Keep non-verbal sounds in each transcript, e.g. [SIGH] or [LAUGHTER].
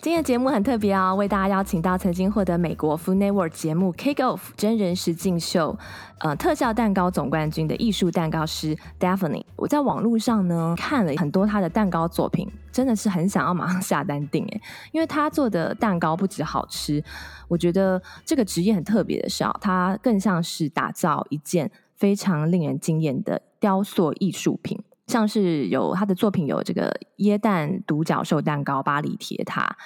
今天的节目很特别哦，为大家邀请到曾经获得美国 Food Network 节目 Cake Off 真人实境秀，呃，特效蛋糕总冠军的艺术蛋糕师 Daphne。我在网络上呢看了很多他的蛋糕作品，真的是很想要马上下单订诶，因为他做的蛋糕不止好吃，我觉得这个职业很特别的是啊，它更像是打造一件非常令人惊艳的雕塑艺术品。像是有他的作品有这个椰蛋独角兽蛋糕、巴黎铁塔，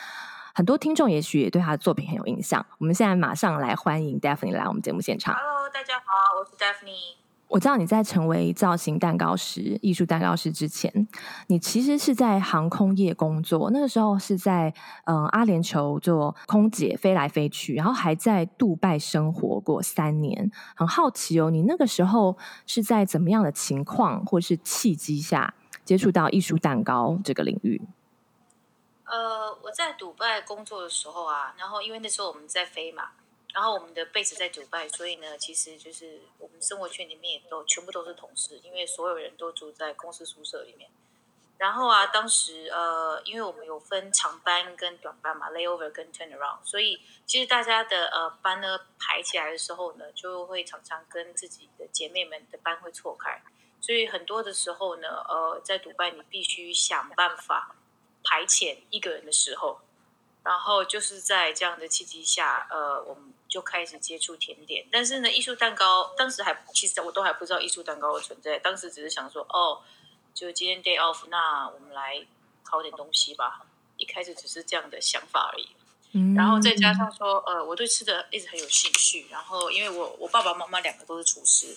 很多听众也许也对他的作品很有印象。我们现在马上来欢迎 Daphne 来我们节目现场。Hello，大家好，我是 Daphne。我知道你在成为造型蛋糕师、艺术蛋糕师之前，你其实是在航空业工作。那个时候是在嗯、阿联酋做空姐，飞来飞去，然后还在杜拜生活过三年。很好奇哦，你那个时候是在怎么样的情况或是契机下接触到艺术蛋糕这个领域？呃，我在杜拜工作的时候啊，然后因为那时候我们在飞嘛。然后我们的 base 在迪拜，所以呢，其实就是我们生活圈里面也都全部都是同事，因为所有人都住在公司宿舍里面。然后啊，当时呃，因为我们有分长班跟短班嘛，layover 跟 turnaround，所以其实大家的呃班呢排起来的时候呢，就会常常跟自己的姐妹们的班会错开，所以很多的时候呢，呃，在迪拜你必须想办法排遣一个人的时候。然后就是在这样的契机下，呃，我们就开始接触甜点。但是呢，艺术蛋糕当时还其实我都还不知道艺术蛋糕的存在。当时只是想说，哦，就今天 day off，那我们来烤点东西吧。一开始只是这样的想法而已。嗯。然后再加上说，呃，我对吃的一直很有兴趣。然后因为我我爸爸妈妈两个都是厨师，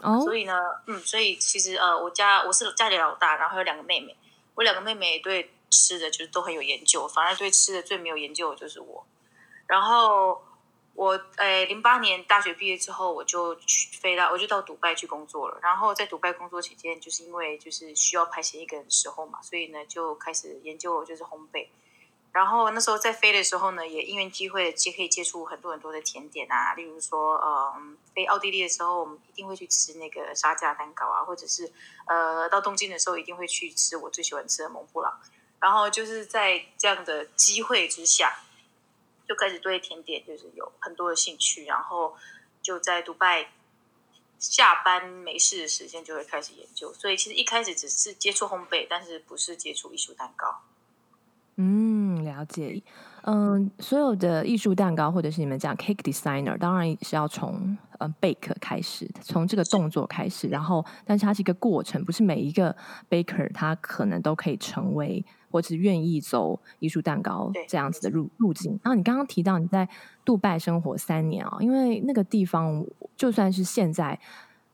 哦，所以呢，嗯，所以其实呃，我家我是家里老大，然后还有两个妹妹。我两个妹妹对。吃的就是都很有研究，反而对吃的最没有研究的就是我。然后我诶，零八年大学毕业之后，我就去飞到，我就到迪拜去工作了。然后在迪拜工作期间，就是因为就是需要排遣一个人的时候嘛，所以呢就开始研究就是烘焙。然后那时候在飞的时候呢，也因缘机会接可以接触很多很多的甜点啊，例如说，嗯，飞奥地利的时候，我们一定会去吃那个沙加蛋糕啊，或者是呃，到东京的时候一定会去吃我最喜欢吃的蒙布朗。然后就是在这样的机会之下，就开始对甜点就是有很多的兴趣，然后就在杜拜下班没事的时间就会开始研究。所以其实一开始只是接触烘焙，但是不是接触艺术蛋糕。嗯，了解。嗯，所有的艺术蛋糕或者是你们讲 cake designer，当然是要从嗯 bake 开始，从这个动作开始，然后但是它是一个过程，不是每一个 baker 他可能都可以成为。或是愿意走艺术蛋糕这样子的路路径。然后你刚刚提到你在杜拜生活三年啊，因为那个地方就算是现在，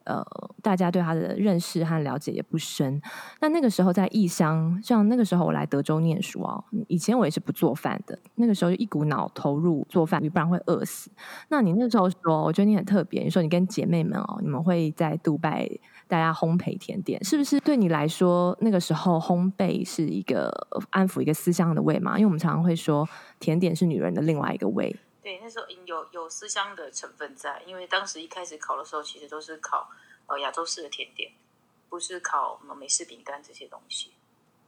呃，大家对他的认识和了解也不深。那那个时候在异乡，像那个时候我来德州念书啊，以前我也是不做饭的，那个时候就一股脑投入做饭，不然会饿死。那你那时候说，我觉得你很特别，你说你跟姐妹们哦，你们会在杜拜。大家烘焙甜点，是不是对你来说，那个时候烘焙是一个安抚一个思乡的味嘛？因为我们常常会说，甜点是女人的另外一个味。那时候有有思乡的成分在，因为当时一开始考的时候，其实都是考呃亚洲式的甜点，不是考什么美式饼干这些东西。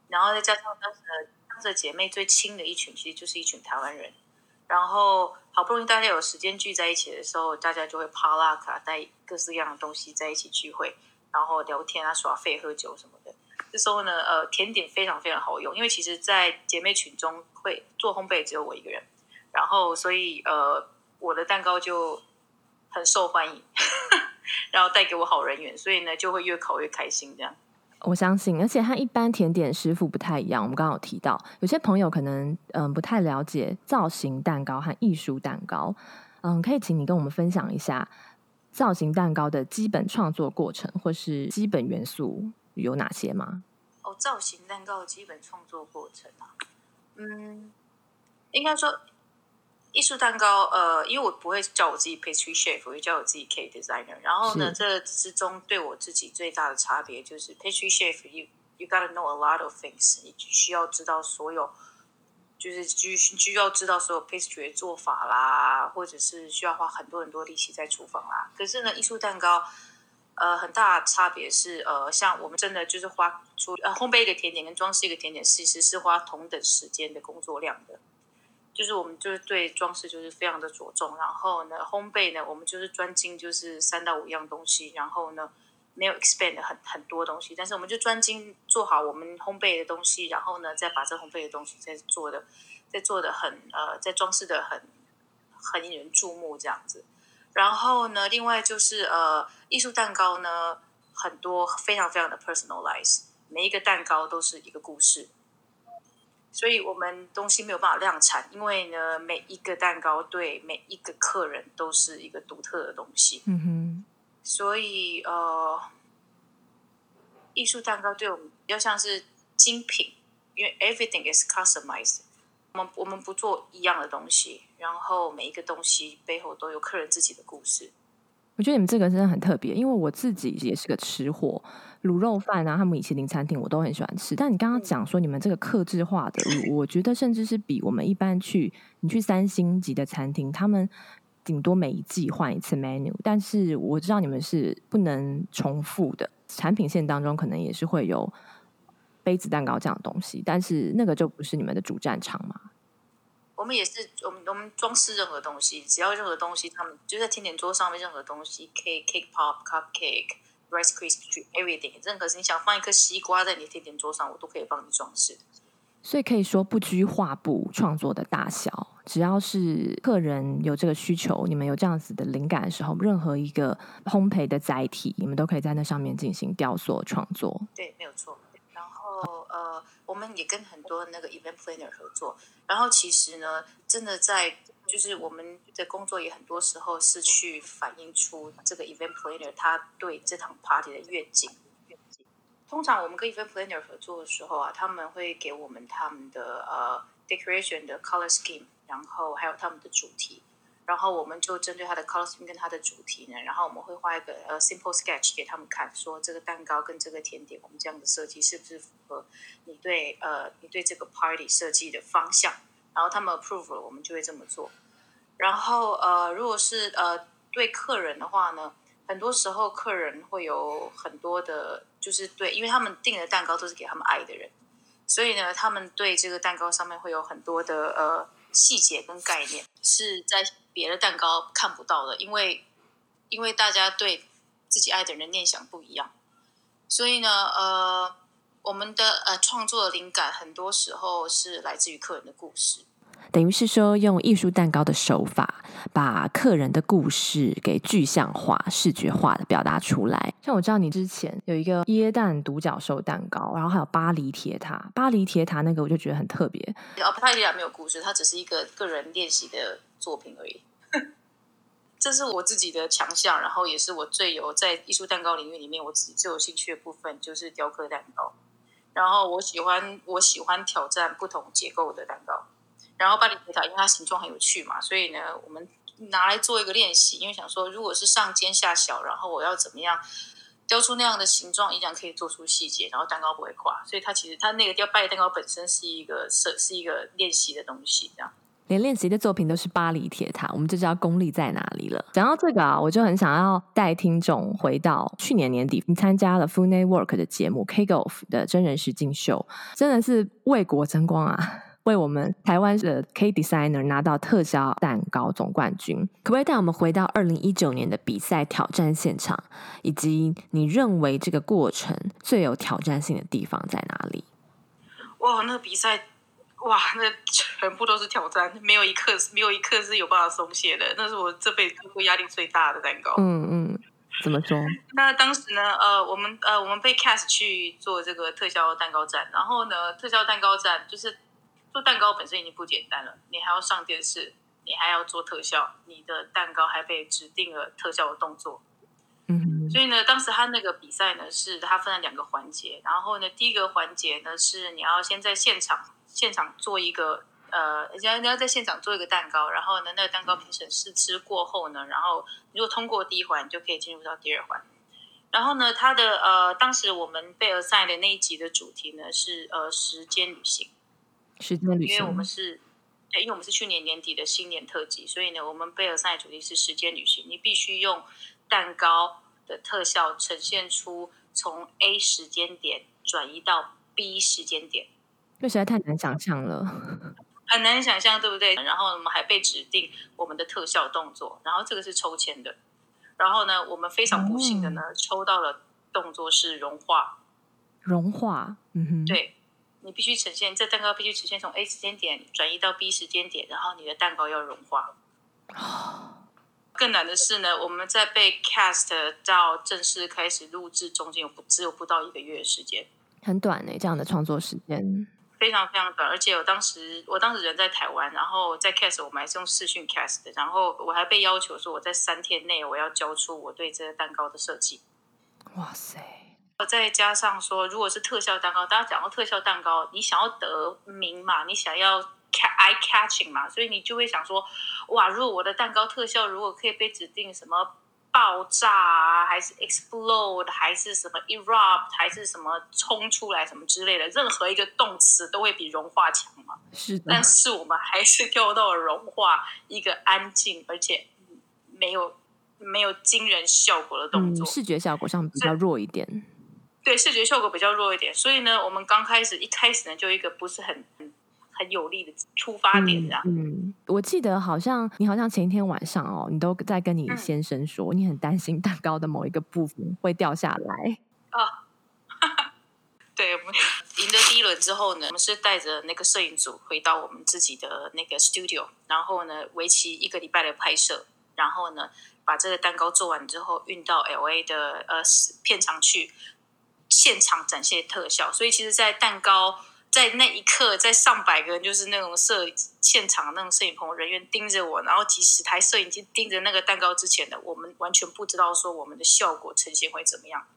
然后再加上当时的当时的姐妹最亲的一群，其实就是一群台湾人。然后好不容易大家有时间聚在一起的时候，大家就会趴拉卡带各式各样的东西在一起聚会。然后聊天啊，耍废、喝酒什么的。这时候呢，呃，甜点非常非常好用，因为其实，在姐妹群中会做烘焙只有我一个人，然后所以呃，我的蛋糕就很受欢迎，[LAUGHS] 然后带给我好人缘，所以呢，就会越烤越开心。这样，我相信，而且它一般甜点师傅不太一样。我们刚刚有提到，有些朋友可能嗯、呃、不太了解造型蛋糕和艺术蛋糕，嗯，可以请你跟我们分享一下。造型蛋糕的基本创作过程，或是基本元素有哪些吗？哦，造型蛋糕的基本创作过程啊，嗯，应该说艺术蛋糕，呃，因为我不会叫我自己 pastry chef，我会叫我自己 cake designer。然后呢，这之中对我自己最大的差别就是 pastry chef，you you gotta know a lot of things，你需要知道所有，就是需需要知道所有 pastry 的做法啦，或者是需要花很多很多力气在厨房啦。可是呢，艺术蛋糕，呃，很大的差别是，呃，像我们真的就是花出呃烘焙一个甜点跟装饰一个甜点，其实是花同等时间的工作量的。就是我们就是对装饰就是非常的着重，然后呢，烘焙呢，我们就是专精就是三到五样东西，然后呢，没有 expand 很很多东西，但是我们就专精做好我们烘焙的东西，然后呢，再把这烘焙的东西再做的再做的很呃，再装饰的很很引人注目这样子。然后呢，另外就是呃，艺术蛋糕呢，很多非常非常的 personalize，每一个蛋糕都是一个故事。所以我们东西没有办法量产，因为呢，每一个蛋糕对每一个客人都是一个独特的东西。嗯哼。所以呃，艺术蛋糕对我们比较像是精品，因为 everything is customized。我们我们不做一样的东西，然后每一个东西背后都有客人自己的故事。我觉得你们这个真的很特别，因为我自己也是个吃货。卤肉饭啊，他们米其林餐厅我都很喜欢吃。但你刚刚讲说你们这个克制化的卤，我觉得甚至是比我们一般去你去三星级的餐厅，他们顶多每一季换一次 menu。但是我知道你们是不能重复的，产品线当中可能也是会有杯子蛋糕这样的东西，但是那个就不是你们的主战场嘛。我们也是，我们我们装饰任何东西，只要任何东西，他们就在甜点桌上面，任何东西，cake cake pop cupcake。Rice Krispies everything，任何是你想放一颗西瓜在你的甜点桌上，我都可以帮你装饰。所以可以说不拘画布创作的大小，只要是客人有这个需求，你们有这样子的灵感的时候，任何一个烘焙的载体，你们都可以在那上面进行雕塑创作。对，没有错。然后呃，我们也跟很多那个 event planner 合作。然后其实呢，真的在。就是我们的工作也很多时候是去反映出这个 event planner 他对这场 party 的愿景。通常我们跟 event planner 合作的时候啊，他们会给我们他们的呃 decoration 的 color scheme，然后还有他们的主题，然后我们就针对他的 color scheme 跟他的主题呢，然后我们会画一个呃 simple sketch 给他们看，说这个蛋糕跟这个甜点，我们这样的设计是不是符合你对呃你对这个 party 设计的方向？然后他们 approve 了，我们就会这么做。然后呃，如果是呃对客人的话呢，很多时候客人会有很多的，就是对，因为他们订的蛋糕都是给他们爱的人，所以呢，他们对这个蛋糕上面会有很多的呃细节跟概念，是在别的蛋糕看不到的，因为因为大家对自己爱的人的念想不一样，所以呢，呃。我们的呃创作的灵感很多时候是来自于客人的故事，等于是说用艺术蛋糕的手法，把客人的故事给具象化、视觉化的表达出来。像我知道你之前有一个椰蛋独角兽蛋糕，然后还有巴黎铁塔。巴黎铁塔那个我就觉得很特别。哦，巴黎铁塔没有故事，它只是一个个人练习的作品而已。[LAUGHS] 这是我自己的强项，然后也是我最有在艺术蛋糕领域里面我自己最有兴趣的部分，就是雕刻蛋糕。然后我喜欢我喜欢挑战不同结构的蛋糕，然后巴黎铁塔因为它形状很有趣嘛，所以呢，我们拿来做一个练习，因为想说如果是上尖下小，然后我要怎么样雕出那样的形状，依然可以做出细节，然后蛋糕不会垮，所以它其实它那个雕巴黎蛋糕本身是一个是是一个练习的东西，这样。连练习的作品都是巴黎铁塔，我们就知道功力在哪里了。讲到这个啊，我就很想要带听众回到去年年底，你参加了 Food Network 的节目《koff》的真人实境秀，真的是为国争光啊！为我们台湾的 Cake Designer 拿到特效蛋糕总冠军。可不可以带我们回到二零一九年的比赛挑战现场，以及你认为这个过程最有挑战性的地方在哪里？哇，那个比赛！哇，那全部都是挑战，没有一刻没有一刻是有办法松懈的。那是我这辈子做过压力最大的蛋糕。嗯嗯，怎么说？[LAUGHS] 那当时呢，呃，我们呃，我们被 cast 去做这个特效蛋糕展，然后呢，特效蛋糕展就是做蛋糕本身已经不简单了，你还要上电视，你还要做特效，你的蛋糕还被指定了特效的动作。嗯，所以呢，当时他那个比赛呢，是他分了两个环节，然后呢，第一个环节呢是你要先在现场。现场做一个呃，你要你要在现场做一个蛋糕，然后呢，那个蛋糕评审试吃过后呢，然后如果通过第一环，就可以进入到第二环。然后呢，他的呃，当时我们被 assign 的那一集的主题呢是呃时间旅行，时间旅行，因为我们是，对，因为我们是去年年底的新年特辑，所以呢，我们被 assign 的主题是时间旅行。你必须用蛋糕的特效呈现出从 A 时间点转移到 B 时间点，这实在太难想象了，[LAUGHS] 很难想象，对不对？然后我们还被指定我们的特效动作，然后这个是抽签的。然后呢，我们非常不幸的呢，嗯、抽到了动作是融化。融化，嗯哼，对，你必须呈现这蛋糕必须呈现从 A 时间点转移到 B 时间点，然后你的蛋糕要融化。哦、更难的是呢，我们在被 cast 到正式开始录制中间有不只有不到一个月的时间，很短呢，这样的创作时间。非常非常短，而且我当时我当时人在台湾，然后在 cast 我们还是用视讯 cast 的，然后我还被要求说我在三天内我要交出我对这个蛋糕的设计。哇塞！再加上说，如果是特效蛋糕，大家讲到特效蛋糕，你想要得名嘛，你想要 eye catching 嘛，所以你就会想说，哇，如果我的蛋糕特效如果可以被指定什么。爆炸啊，还是 explode，还是什么 erupt，还是什么冲出来什么之类的，任何一个动词都会比融化强嘛。是的。但是我们还是跳到了融化一个安静而且没有没有惊人效果的动作，嗯，视觉效果上比较弱一点。对，视觉效果比较弱一点，所以呢，我们刚开始一开始呢，就一个不是很。很有力的出发点，这样。嗯，我记得好像你好像前一天晚上哦，你都在跟你先生说，嗯、你很担心蛋糕的某一个部分会掉下来。[LAUGHS] 对，我们赢得第一轮之后呢，我们是带着那个摄影组回到我们自己的那个 studio，然后呢，为期一个礼拜的拍摄，然后呢，把这个蛋糕做完之后运到 LA 的呃片场去现场展现特效。所以其实，在蛋糕。在那一刻，在上百个就是那种摄现场那种摄影棚人员盯着我，然后几十台摄影机盯着那个蛋糕之前的我们，完全不知道说我们的效果呈现会怎么样，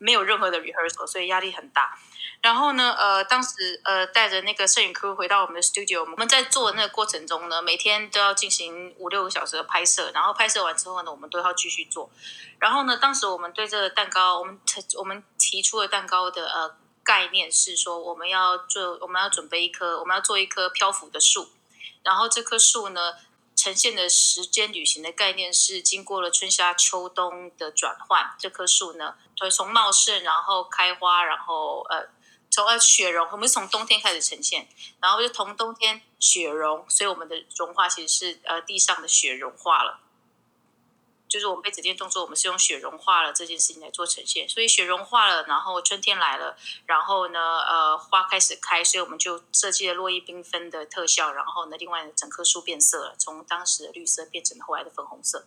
没有任何的 rehearsal，所以压力很大。然后呢，呃，当时呃带着那个摄影 crew 回到我们的 studio，我们在做的那个过程中呢，每天都要进行五六个小时的拍摄，然后拍摄完之后呢，我们都要继续做。然后呢，当时我们对这个蛋糕，我们我们提出了蛋糕的呃。概念是说，我们要做，我们要准备一棵，我们要做一棵漂浮的树。然后这棵树呢，呈现的时间旅行的概念是经过了春夏秋冬的转换。这棵树呢，从茂盛，然后开花，然后呃，从呃雪融，我们是从冬天开始呈现，然后就从冬天雪融，所以我们的融化其实是呃地上的雪融化了。就是我们被指定动作，我们是用雪融化了这件事情来做呈现，所以雪融化了，然后春天来了，然后呢，呃，花开始开，所以我们就设计了落叶缤纷的特效，然后呢，另外整棵树变色了，从当时的绿色变成后来的粉红色。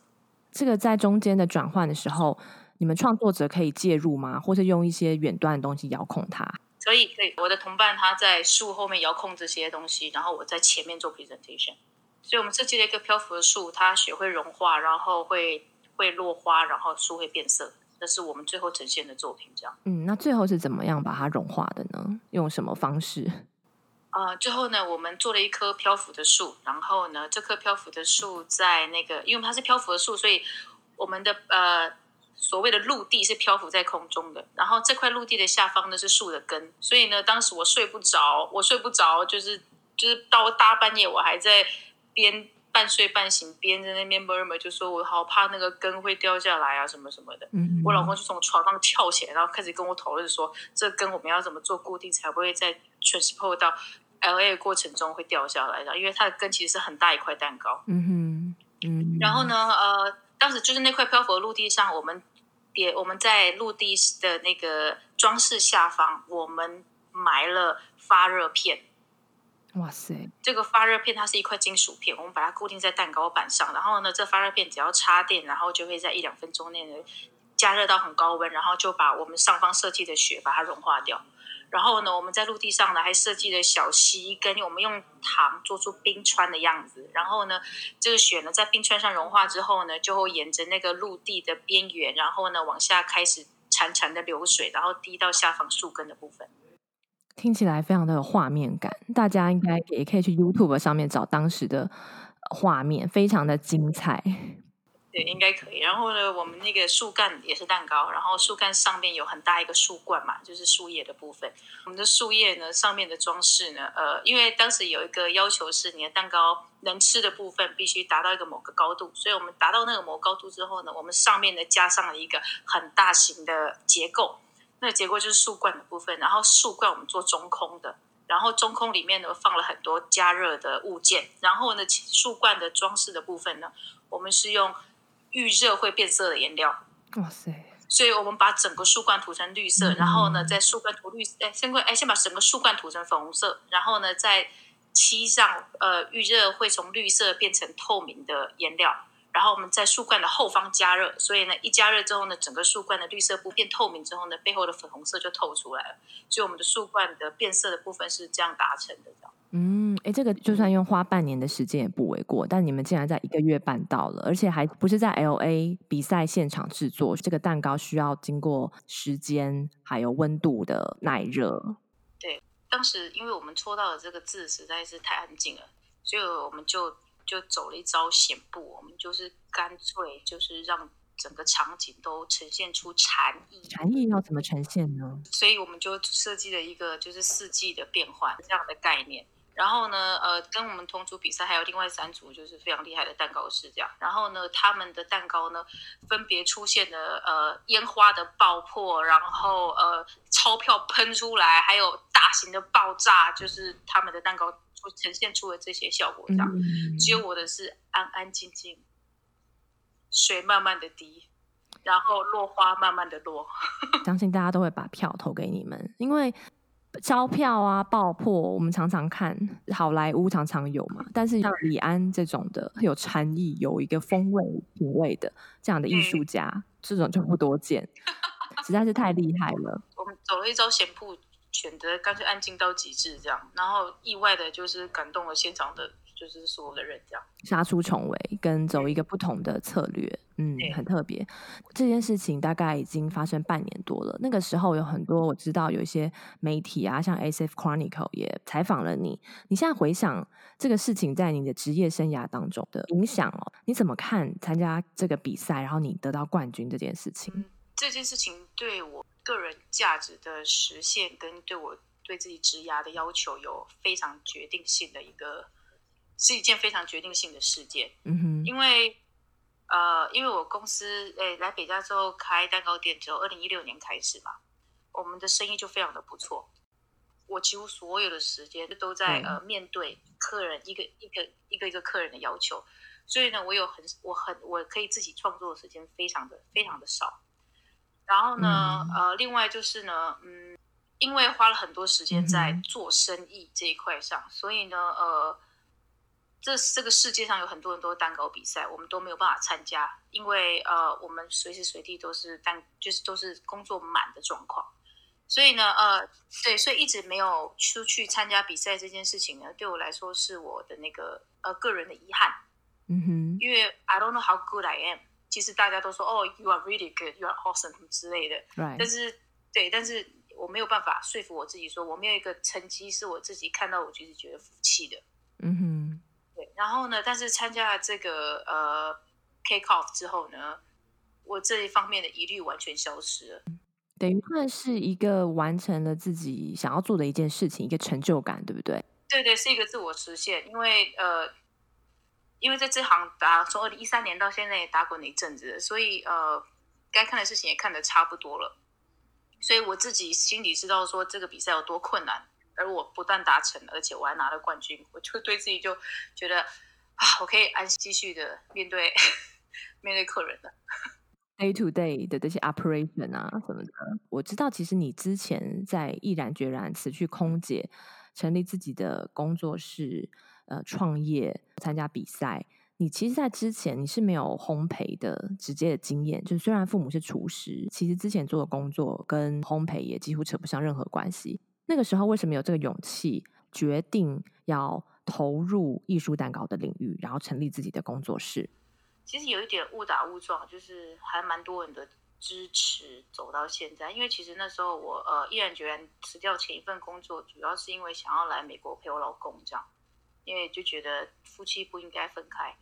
这个在中间的转换的时候，你们创作者可以介入吗？或是用一些远端的东西遥控它？可以，可以。我的同伴他在树后面遥控这些东西，然后我在前面做 presentation。所以我们设计了一个漂浮的树，它雪会融化，然后会。会落花，然后树会变色，这是我们最后呈现的作品。这样，嗯，那最后是怎么样把它融化的呢？用什么方式？啊、呃，最后呢，我们做了一棵漂浮的树，然后呢，这棵漂浮的树在那个，因为它是漂浮的树，所以我们的呃所谓的陆地是漂浮在空中的，然后这块陆地的下方呢是树的根，所以呢，当时我睡不着，我睡不着，就是就是到大半夜我还在边。半睡半醒，边在那边 murmur 就说：“我好怕那个根会掉下来啊，什么什么的。嗯”我老公就从床上跳起来，然后开始跟我讨论说：“这根我们要怎么做固定，才不会在 transport 到 LA 的过程中会掉下来的？因为它的根其实是很大一块蛋糕。”嗯哼，嗯。然后呢，呃，当时就是那块漂浮的陆地上，我们点我们在陆地的那个装饰下方，我们埋了发热片。哇塞！这个发热片它是一块金属片，我们把它固定在蛋糕板上。然后呢，这发热片只要插电，然后就会在一两分钟内呢加热到很高温，然后就把我们上方设计的雪把它融化掉。然后呢，我们在陆地上呢还设计了小溪，跟我们用糖做出冰川的样子。然后呢，这个雪呢在冰川上融化之后呢，就会沿着那个陆地的边缘，然后呢往下开始潺潺的流水，然后滴到下方树根的部分。听起来非常的有画面感，大家应该也可以去 YouTube 上面找当时的画面，非常的精彩。对，应该可以。然后呢，我们那个树干也是蛋糕，然后树干上面有很大一个树冠嘛，就是树叶的部分。我们的树叶呢，上面的装饰呢，呃，因为当时有一个要求是，你的蛋糕能吃的部分必须达到一个某个高度，所以我们达到那个某高度之后呢，我们上面呢加上了一个很大型的结构，那个结构就是树冠的部分。然后树冠我们做中空的，然后中空里面呢放了很多加热的物件。然后呢，树冠的装饰的部分呢，我们是用。预热会变色的颜料，哇塞！所以我们把整个树冠涂成绿色，嗯、然后呢，在树冠涂绿，哎，先哎，先把整个树冠涂成粉红色，然后呢，在漆上呃预热会从绿色变成透明的颜料。然后我们在树冠的后方加热，所以呢，一加热之后呢，整个树冠的绿色部变透明之后呢，背后的粉红色就透出来了。所以我们的树冠的变色的部分是这样达成的。嗯，哎，这个就算用花半年的时间也不为过。但你们竟然在一个月办到了，而且还不是在 LA 比赛现场制作，这个蛋糕需要经过时间还有温度的耐热。对，当时因为我们戳到的这个字实在是太安静了，所以我们就。就走了一招险步，我们就是干脆就是让整个场景都呈现出禅意。禅意要怎么呈现呢？所以我们就设计了一个就是四季的变换这样的概念。然后呢，呃，跟我们同组比赛还有另外三组就是非常厉害的蛋糕师这样。然后呢，他们的蛋糕呢分别出现了呃烟花的爆破，然后呃钞票喷出来，还有大型的爆炸，就是他们的蛋糕。呈现出了这些效果，这样，嗯、只有我的是安安静静，水慢慢的滴，然后落花慢慢的落。[LAUGHS] 相信大家都会把票投给你们，因为钞票啊爆破，我们常常看好莱坞常常有嘛，但是像李安这种的有禅意、有一个风味品味的这样的艺术家，嗯、这种就不多见，[LAUGHS] 实在是太厉害了。我们走了一招险步。选择干脆安静到极致，这样，然后意外的就是感动了现场的，就是所有的人，这样杀出重围，跟走一个不同的策略，嗯，嗯，很特别。这件事情大概已经发生半年多了，那个时候有很多我知道有一些媒体啊，像 ASF Chronicle 也采访了你。你现在回想这个事情在你的职业生涯当中的影响哦，你怎么看参加这个比赛，然后你得到冠军这件事情？嗯，这件事情对我。个人价值的实现跟对我对自己职涯的要求有非常决定性的一个，是一件非常决定性的事件。嗯哼，因为呃，因为我公司诶来北加州开蛋糕店之后，二零一六年开始嘛，我们的生意就非常的不错。我几乎所有的时间都在呃面对客人一个一个一个一个客人的要求，所以呢，我有很我很我可以自己创作的时间非常的非常的少。然后呢，嗯、呃，另外就是呢，嗯，因为花了很多时间在做生意这一块上，嗯、所以呢，呃，这这个世界上有很多很多蛋糕比赛，我们都没有办法参加，因为呃，我们随时随地都是蛋，就是都是工作满的状况，所以呢，呃，对，所以一直没有出去参加比赛这件事情呢，对我来说是我的那个呃个人的遗憾，嗯哼，因为 I don't know how good I am。其实大家都说哦，You are really good, You are awesome 之类的。Right. 但是，对，但是我没有办法说服我自己，说我没有一个成绩是我自己看到，我就是觉得服气的。嗯哼、mm，hmm. 对。然后呢，但是参加了这个呃 Cake Off 之后呢，我这一方面的疑虑完全消失了。等于算是一个完成了自己想要做的一件事情，一个成就感，对不对？对对，是一个自我实现，因为呃。因为在这行打从二零一三年到现在也打滚了一阵子，所以呃，该看的事情也看得差不多了，所以我自己心里知道说这个比赛有多困难，而我不但达成了，而且我还拿了冠军，我就对自己就觉得啊，我可以安心继续的面对面对客人了。Day to day 的这些 operation 啊什么的，我知道其实你之前在毅然决然辞去空姐，成立自己的工作室。呃，创业参加比赛，你其实，在之前你是没有烘焙的直接的经验。就虽然父母是厨师，其实之前做的工作跟烘焙也几乎扯不上任何关系。那个时候为什么有这个勇气，决定要投入艺术蛋糕的领域，然后成立自己的工作室？其实有一点误打误撞，就是还蛮多人的支持走到现在。因为其实那时候我呃毅然决然辞掉前一份工作，主要是因为想要来美国陪我老公这样，因为就觉得夫妻不应该分开。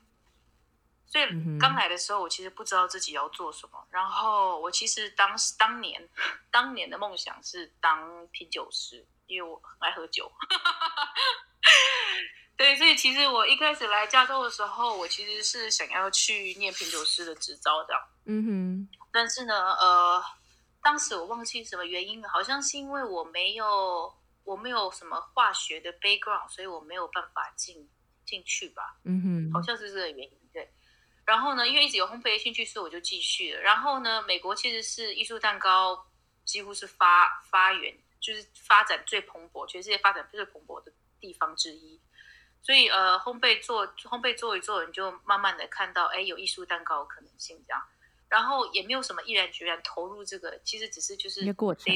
所以刚来的时候，我其实不知道自己要做什么。然后我其实当时当年当年的梦想是当品酒师，因为我很爱喝酒。[LAUGHS] 对，所以其实我一开始来加州的时候，我其实是想要去念品酒师的执照这样。嗯哼。但是呢，呃，当时我忘记什么原因了，好像是因为我没有我没有什么化学的 background，所以我没有办法进进去吧。嗯哼。好像是这个原因。对然后呢，因为一直有烘焙的兴趣，所以我就继续了。然后呢，美国其实是艺术蛋糕几乎是发发源，就是发展最蓬勃，全世界发展最蓬勃的地方之一。所以呃，烘焙做烘焙做一做，你就慢慢的看到，哎，有艺术蛋糕的可能性这样。然后也没有什么毅然决然投入这个，其实只是就是一个过程，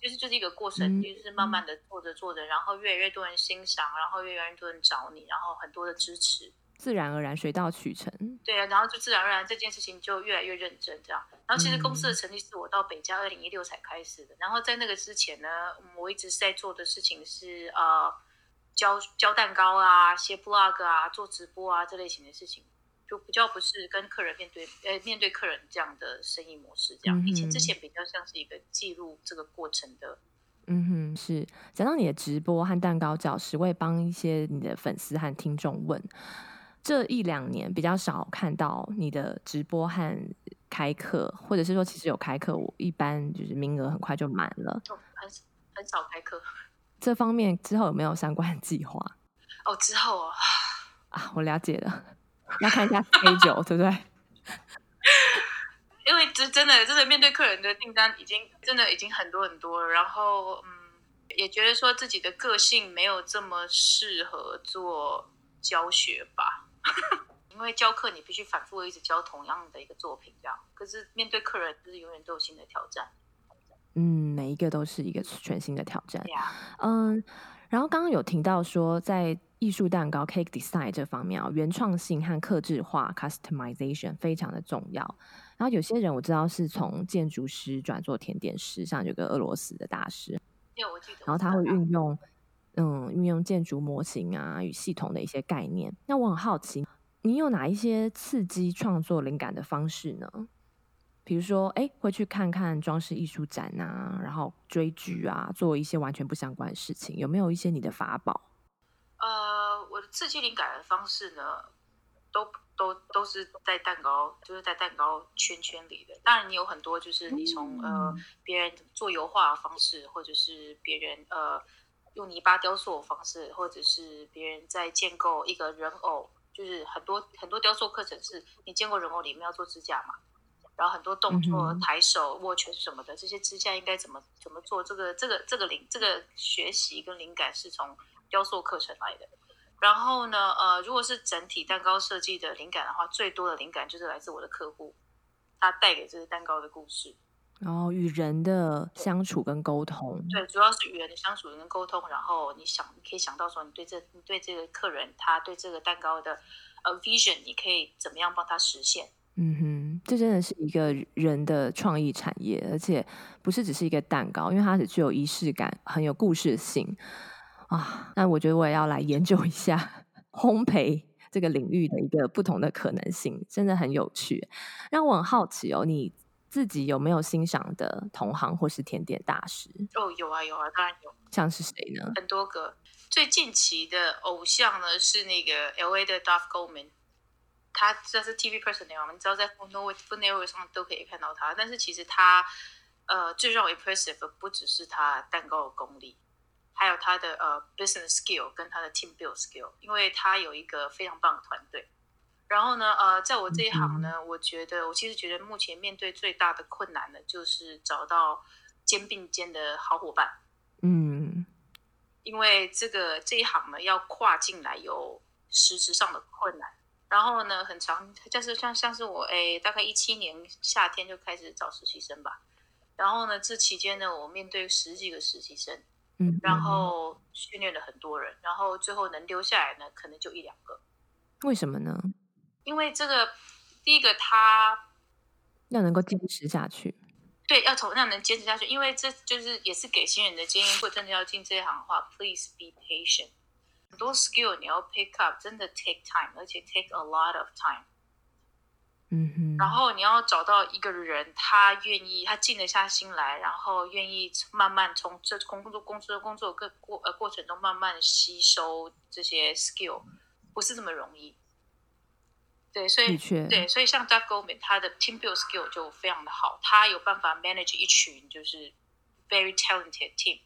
就是就是一个过程，就是慢慢的做着做着，然后越来越多人欣赏，然后越来越多人找你，然后很多的支持。自然而然，水到渠成。对啊，然后就自然而然这件事情就越来越认真，这样。然后其实公司的成立是我到北加二零一六才开始的。然后在那个之前呢，我一直在做的事情是呃教教蛋糕啊、写 blog 啊、做直播啊这类型的事情，就比较不是跟客人面对呃面对客人这样的生意模式这样。以前之前比较像是一个记录这个过程的。嗯哼，是。讲到你的直播和蛋糕教室，我也帮一些你的粉丝和听众问。这一两年比较少看到你的直播和开课，或者是说其实有开课，我一般就是名额很快就满了，很很少开课。[LAUGHS] 这方面之后有没有相关计划？哦，之后啊，啊，我了解了，要看一下 schedule 对不对？[LAUGHS] 因为这真的真的面对客人的订单已经真的已经很多很多了，然后嗯，也觉得说自己的个性没有这么适合做教学吧。[LAUGHS] 因为教课你必须反复一直教同样的一个作品，这样。可是面对客人，就是永远都有新的挑战。嗯，每一个都是一个全新的挑战。嗯，然后刚刚有提到说，在艺术蛋糕 （cake design） 这方面啊，原创性和克制化 （customization） 非常的重要。然后有些人我知道是从建筑师转做甜点师，像有个俄罗斯的大师。我记得。然后他会运用。嗯，运用建筑模型啊与系统的一些概念。那我很好奇，你有哪一些刺激创作灵感的方式呢？比如说，哎，会去看看装饰艺术展啊，然后追剧啊，做一些完全不相关的事情。有没有一些你的法宝？呃，我的刺激灵感的方式呢，都都都是在蛋糕，就是在蛋糕圈圈里的。当然，你有很多就是你从、嗯、呃别人做油画的方式，或者是别人呃。用泥巴雕塑的方式，或者是别人在建构一个人偶，就是很多很多雕塑课程是你见过人偶里面要做支架嘛，然后很多动作、抬手、握拳什么的，这些支架应该怎么怎么做？这个这个这个灵这个学习跟灵感是从雕塑课程来的。然后呢，呃，如果是整体蛋糕设计的灵感的话，最多的灵感就是来自我的客户，他带给这个蛋糕的故事。然后与人的相处跟沟通，对，主要是与人的相处跟沟通。然后你想，你可以想到说，你对这，你对这个客人，他对这个蛋糕的呃 vision，你可以怎么样帮他实现？嗯哼，这真的是一个人的创意产业，而且不是只是一个蛋糕，因为它是具有仪式感，很有故事性啊。那我觉得我也要来研究一下 [LAUGHS] 烘焙这个领域的一个不同的可能性，真的很有趣，让我很好奇哦，你。自己有没有欣赏的同行或是甜点大师？哦，有啊有啊，当然有。像是谁呢？很多个。最近期的偶像呢是那个 LA 的 Duff Goldman，他这是 TV personal，我们知道在 Food Network 上都可以看到他。但是其实他呃最让我 impressive 的不只是他蛋糕的功力，还有他的呃 business skill 跟他的 team build skill，因为他有一个非常棒的团队。然后呢，呃，在我这一行呢，我觉得我其实觉得目前面对最大的困难呢，就是找到肩并肩的好伙伴。嗯，因为这个这一行呢，要跨进来有实质上的困难。然后呢，很长，就是像像是我，哎，大概一七年夏天就开始找实习生吧。然后呢，这期间呢，我面对十几个实习生，嗯，然后训练了很多人，然后最后能留下来呢，可能就一两个。为什么呢？因为这个，第一个他要能够坚持下去。对，要从让能坚持下去，因为这就是也是给新人的建议。如果真的要进这一行的话，please be patient。很多 skill 你要 pick up，真的 take time，而且 take a lot of time。嗯哼。然后你要找到一个人，他愿意，他静得下心来，然后愿意慢慢从这工作、工作、工作各过呃过程中慢慢吸收这些 skill，不是这么容易。对，所以对，所以像 Doug Goldman，他的 team build skill 就非常的好，他有办法 manage 一群就是 very talented team，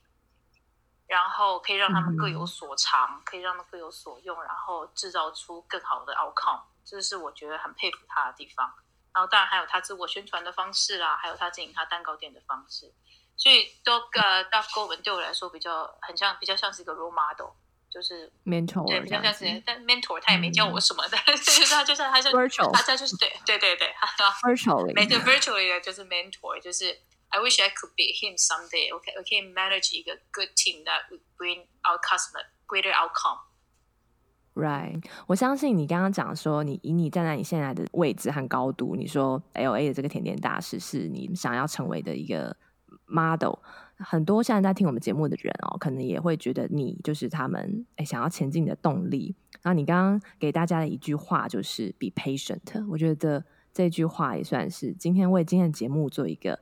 然后可以让他们各有所长，嗯、可以让他们各有所用，然后制造出更好的 outcome，这是我觉得很佩服他的地方。然后当然还有他自我宣传的方式啦，还有他经营他蛋糕店的方式，所以 Doug、uh, Doug Goldman 对我来说比较很像，比较像是一个 role model。就是 mentor，对，比较像是，但 mentor 他也没教我什么的，就是他就是他就 virtual，他就是对对对对，他说 [LAUGHS] virtually，没对 virtually 的就是 mentor，就是 I wish I could be him someday。OK，我可以 manage 一个 good team that would bring our customer greater outcome。Right，我相信你刚刚讲说，你以你站在你现在的位置和高度，你说 LA 的这个甜点大师是你想要成为的一个 model。很多现在在听我们节目的人哦，可能也会觉得你就是他们诶想要前进的动力。然后你刚刚给大家的一句话就是 “be patient”，我觉得这句话也算是今天为今天的节目做一个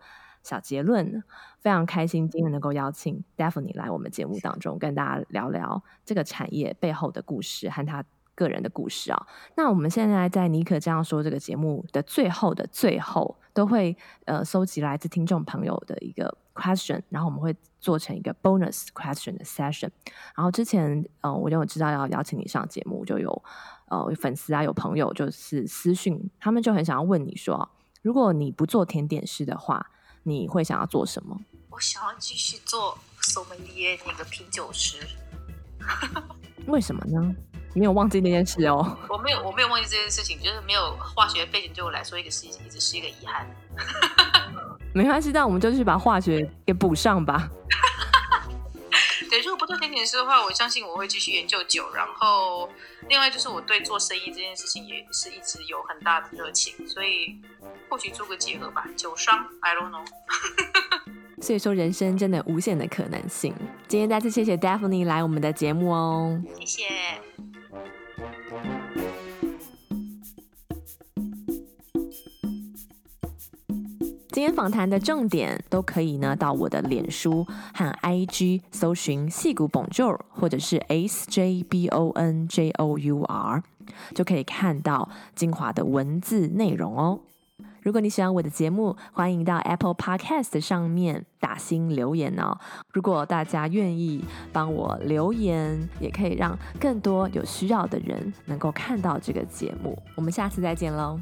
小结论。非常开心今天能够邀请 Daphne 来我们节目当中跟大家聊聊这个产业背后的故事和他个人的故事啊。那我们现在在尼可这样说这个节目的最后的最后，都会呃搜集来自听众朋友的一个。question，然后我们会做成一个 bonus question 的 session。然后之前，呃，我就知道要邀请你上节目，就有呃粉丝啊，有朋友就是私讯，他们就很想要问你说，如果你不做甜点师的话，你会想要做什么？我想要继续做 sommelier 那个品酒师。为什么呢？你没有忘记那件事哦。我没有，我没有忘记这件事情，就是没有化学背景对我来说，一个是一直是一个遗憾。[LAUGHS] 没关系，那我们就去把化学给补上吧。对，如果不做甜点师的话，我相信我会继续研究酒。然后，另外就是我对做生意这件事情也是一直有很大的热情，所以或许做个结合吧，酒商，I don't know。[LAUGHS] 所以说，人生真的无限的可能性。今天再次谢谢 Daphne 来我们的节目哦，谢谢。今天访谈的重点都可以呢，到我的脸书和 IG 搜寻戏骨 Bonjour 或者是 S J B O N J O U R，就可以看到精华的文字内容哦。如果你喜欢我的节目，欢迎到 Apple Podcast 上面打星留言哦。如果大家愿意帮我留言，也可以让更多有需要的人能够看到这个节目。我们下次再见喽。